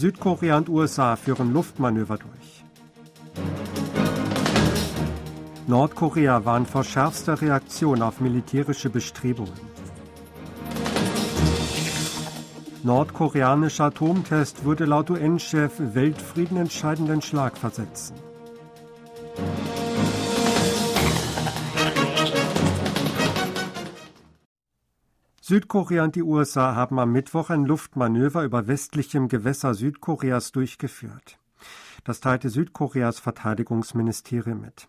Südkorea und USA führen Luftmanöver durch. Nordkorea warnt vor schärfster Reaktion auf militärische Bestrebungen. Nordkoreanischer Atomtest würde laut UN-Chef Weltfrieden entscheidenden Schlag versetzen. Südkorea und die USA haben am Mittwoch ein Luftmanöver über westlichem Gewässer Südkoreas durchgeführt. Das teilte Südkoreas Verteidigungsministerium mit.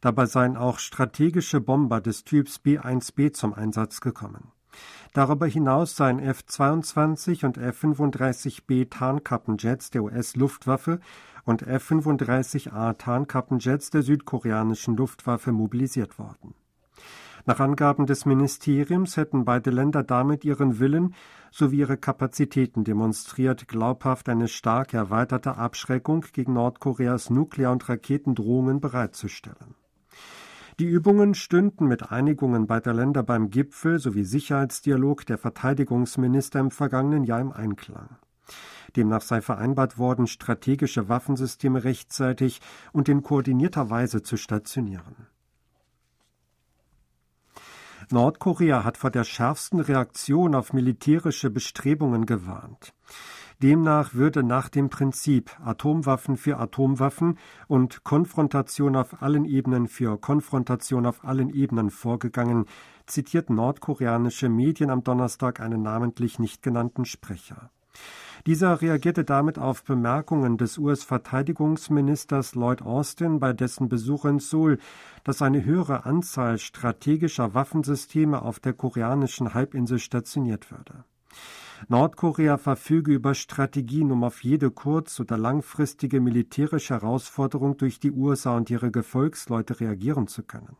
Dabei seien auch strategische Bomber des Typs B-1B zum Einsatz gekommen. Darüber hinaus seien F-22 und F-35B Tarnkappenjets der US-Luftwaffe und F-35A Tarnkappenjets der südkoreanischen Luftwaffe mobilisiert worden. Nach Angaben des Ministeriums hätten beide Länder damit ihren Willen sowie ihre Kapazitäten demonstriert, glaubhaft eine stark erweiterte Abschreckung gegen Nordkoreas Nuklear- und Raketendrohungen bereitzustellen. Die Übungen stünden mit Einigungen beider Länder beim Gipfel sowie Sicherheitsdialog der Verteidigungsminister im vergangenen Jahr im Einklang. Demnach sei vereinbart worden, strategische Waffensysteme rechtzeitig und in koordinierter Weise zu stationieren. Nordkorea hat vor der schärfsten Reaktion auf militärische Bestrebungen gewarnt. Demnach würde nach dem Prinzip Atomwaffen für Atomwaffen und Konfrontation auf allen Ebenen für Konfrontation auf allen Ebenen vorgegangen, zitiert nordkoreanische Medien am Donnerstag einen namentlich nicht genannten Sprecher. Dieser reagierte damit auf Bemerkungen des US-Verteidigungsministers Lloyd Austin bei dessen Besuch in Seoul, dass eine höhere Anzahl strategischer Waffensysteme auf der koreanischen Halbinsel stationiert würde. Nordkorea verfüge über Strategien, um auf jede kurz- oder langfristige militärische Herausforderung durch die USA und ihre Gefolgsleute reagieren zu können.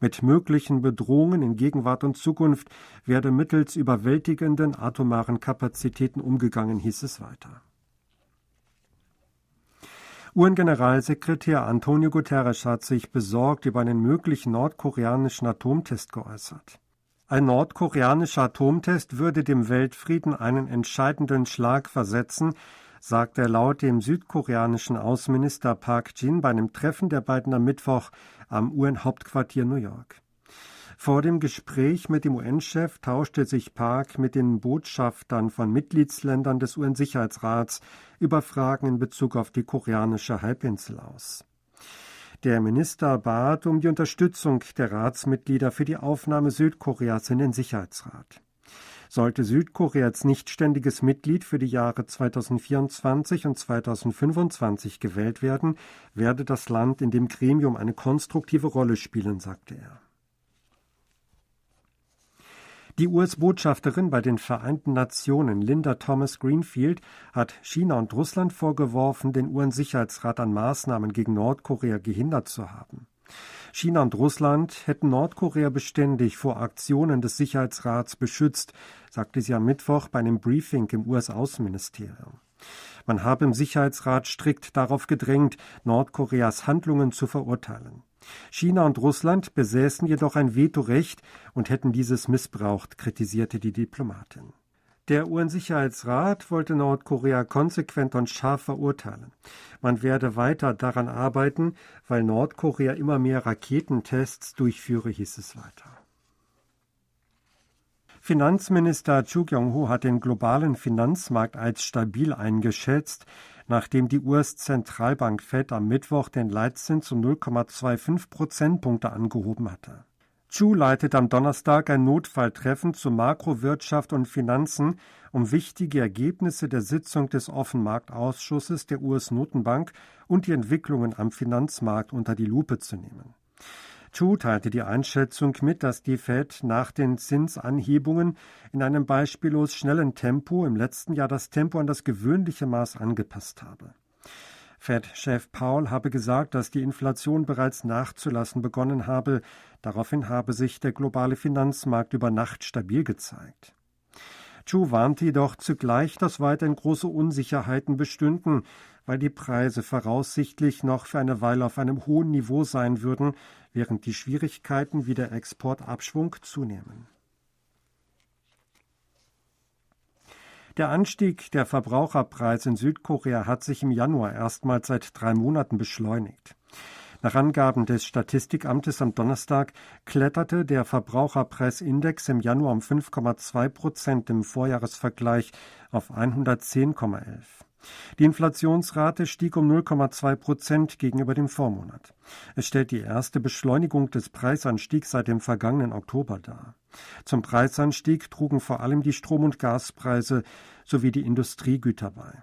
Mit möglichen Bedrohungen in Gegenwart und Zukunft werde mittels überwältigenden atomaren Kapazitäten umgegangen, hieß es weiter. UN-Generalsekretär Antonio Guterres hat sich besorgt über einen möglichen nordkoreanischen Atomtest geäußert. Ein nordkoreanischer Atomtest würde dem Weltfrieden einen entscheidenden Schlag versetzen, sagt er laut dem südkoreanischen Außenminister Park Jin bei einem Treffen der beiden am Mittwoch am UN-Hauptquartier New York. Vor dem Gespräch mit dem UN-Chef tauschte sich Park mit den Botschaftern von Mitgliedsländern des UN-Sicherheitsrats über Fragen in Bezug auf die koreanische Halbinsel aus. Der Minister bat um die Unterstützung der Ratsmitglieder für die Aufnahme Südkoreas in den Sicherheitsrat. Sollte Südkorea als nichtständiges Mitglied für die Jahre 2024 und 2025 gewählt werden, werde das Land in dem Gremium eine konstruktive Rolle spielen, sagte er. Die US-Botschafterin bei den Vereinten Nationen Linda Thomas Greenfield hat China und Russland vorgeworfen, den UN-Sicherheitsrat an Maßnahmen gegen Nordkorea gehindert zu haben. China und Russland hätten Nordkorea beständig vor Aktionen des Sicherheitsrats beschützt, sagte sie am Mittwoch bei einem Briefing im US-Außenministerium. Man habe im Sicherheitsrat strikt darauf gedrängt, Nordkoreas Handlungen zu verurteilen. China und Russland besäßen jedoch ein Vetorecht und hätten dieses missbraucht, kritisierte die Diplomatin. Der UN-Sicherheitsrat wollte Nordkorea konsequent und scharf verurteilen. Man werde weiter daran arbeiten, weil Nordkorea immer mehr Raketentests durchführe, hieß es weiter. Finanzminister Chu Kyung-ho hat den globalen Finanzmarkt als stabil eingeschätzt, nachdem die US-Zentralbank Fed am Mittwoch den Leitzins um 0,25 Prozentpunkte angehoben hatte. Chu leitet am Donnerstag ein Notfalltreffen zu Makrowirtschaft und Finanzen, um wichtige Ergebnisse der Sitzung des Offenmarktausschusses der US-Notenbank und die Entwicklungen am Finanzmarkt unter die Lupe zu nehmen. Chu teilte die Einschätzung mit, dass die Fed nach den Zinsanhebungen in einem beispiellos schnellen Tempo im letzten Jahr das Tempo an das gewöhnliche Maß angepasst habe. Fed-Chef Paul habe gesagt, dass die Inflation bereits nachzulassen begonnen habe. Daraufhin habe sich der globale Finanzmarkt über Nacht stabil gezeigt. Chu warnte jedoch zugleich, dass weiterhin große Unsicherheiten bestünden, weil die Preise voraussichtlich noch für eine Weile auf einem hohen Niveau sein würden, während die Schwierigkeiten wie der Exportabschwung zunehmen. Der Anstieg der Verbraucherpreise in Südkorea hat sich im Januar erstmals seit drei Monaten beschleunigt. Nach Angaben des Statistikamtes am Donnerstag kletterte der Verbraucherpreisindex im Januar um 5,2 Prozent im Vorjahresvergleich auf 110,11. Die Inflationsrate stieg um 0,2 Prozent gegenüber dem Vormonat. Es stellt die erste Beschleunigung des Preisanstiegs seit dem vergangenen Oktober dar. Zum Preisanstieg trugen vor allem die Strom- und Gaspreise sowie die Industriegüter bei.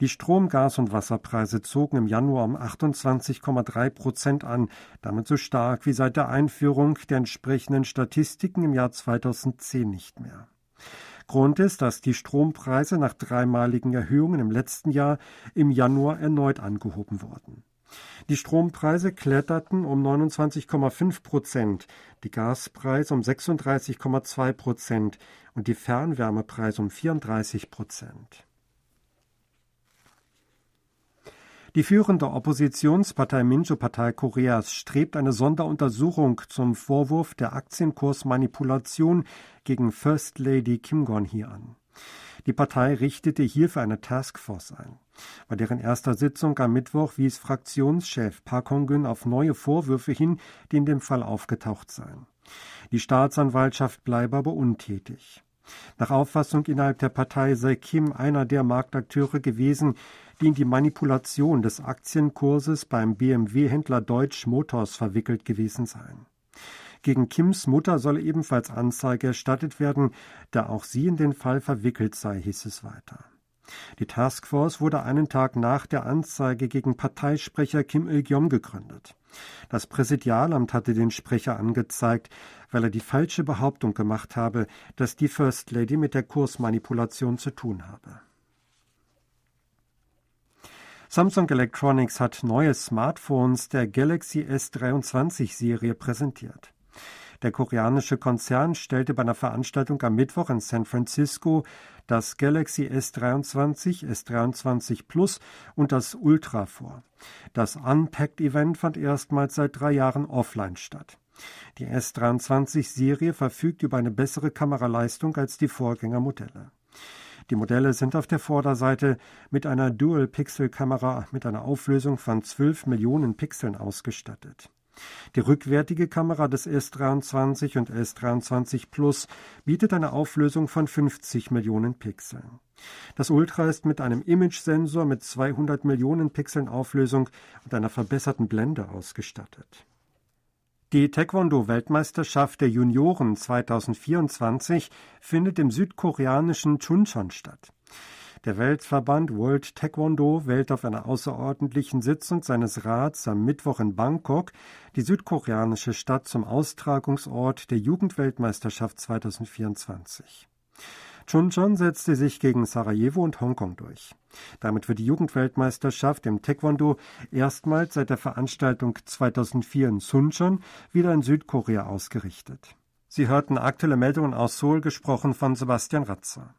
Die Strom-, Gas- und Wasserpreise zogen im Januar um 28,3 Prozent an, damit so stark wie seit der Einführung der entsprechenden Statistiken im Jahr 2010 nicht mehr. Grund ist, dass die Strompreise nach dreimaligen Erhöhungen im letzten Jahr im Januar erneut angehoben wurden. Die Strompreise kletterten um 29,5 Prozent, die Gaspreise um 36,2 Prozent und die Fernwärmepreise um 34 Prozent. Die führende Oppositionspartei Minjo-Partei Koreas strebt eine Sonderuntersuchung zum Vorwurf der Aktienkursmanipulation gegen First Lady Kim Gon-hee an. Die Partei richtete hierfür eine Taskforce ein. Bei deren erster Sitzung am Mittwoch wies Fraktionschef Park Hong-gün auf neue Vorwürfe hin, die in dem Fall aufgetaucht seien. Die Staatsanwaltschaft bleibe aber untätig. Nach Auffassung innerhalb der Partei sei Kim einer der Marktakteure gewesen, die in die Manipulation des Aktienkurses beim BMW-Händler Deutsch Motors verwickelt gewesen seien. Gegen Kims Mutter solle ebenfalls Anzeige erstattet werden, da auch sie in den Fall verwickelt sei, hieß es weiter. Die Taskforce wurde einen Tag nach der Anzeige gegen Parteisprecher Kim Il-gyom gegründet. Das Präsidialamt hatte den Sprecher angezeigt, weil er die falsche Behauptung gemacht habe, dass die First Lady mit der Kursmanipulation zu tun habe. Samsung Electronics hat neue Smartphones der Galaxy S23-Serie präsentiert. Der koreanische Konzern stellte bei einer Veranstaltung am Mittwoch in San Francisco das Galaxy S23, S23 Plus und das Ultra vor. Das Unpacked-Event fand erstmals seit drei Jahren offline statt. Die S23-Serie verfügt über eine bessere Kameraleistung als die Vorgängermodelle. Die Modelle sind auf der Vorderseite mit einer Dual-Pixel-Kamera mit einer Auflösung von 12 Millionen Pixeln ausgestattet. Die rückwärtige Kamera des S23 und S23 Plus bietet eine Auflösung von 50 Millionen Pixeln. Das Ultra ist mit einem Image-Sensor mit 200 Millionen Pixeln Auflösung und einer verbesserten Blende ausgestattet. Die Taekwondo-Weltmeisterschaft der Junioren 2024 findet im südkoreanischen Chuncheon statt. Der Weltverband World Taekwondo wählt auf einer außerordentlichen Sitzung seines Rats am Mittwoch in Bangkok die südkoreanische Stadt zum Austragungsort der Jugendweltmeisterschaft 2024. Chuncheon setzte sich gegen Sarajevo und Hongkong durch. Damit wird die Jugendweltmeisterschaft im Taekwondo erstmals seit der Veranstaltung 2004 in Suncheon wieder in Südkorea ausgerichtet. Sie hörten aktuelle Meldungen aus Seoul, gesprochen von Sebastian Ratzer.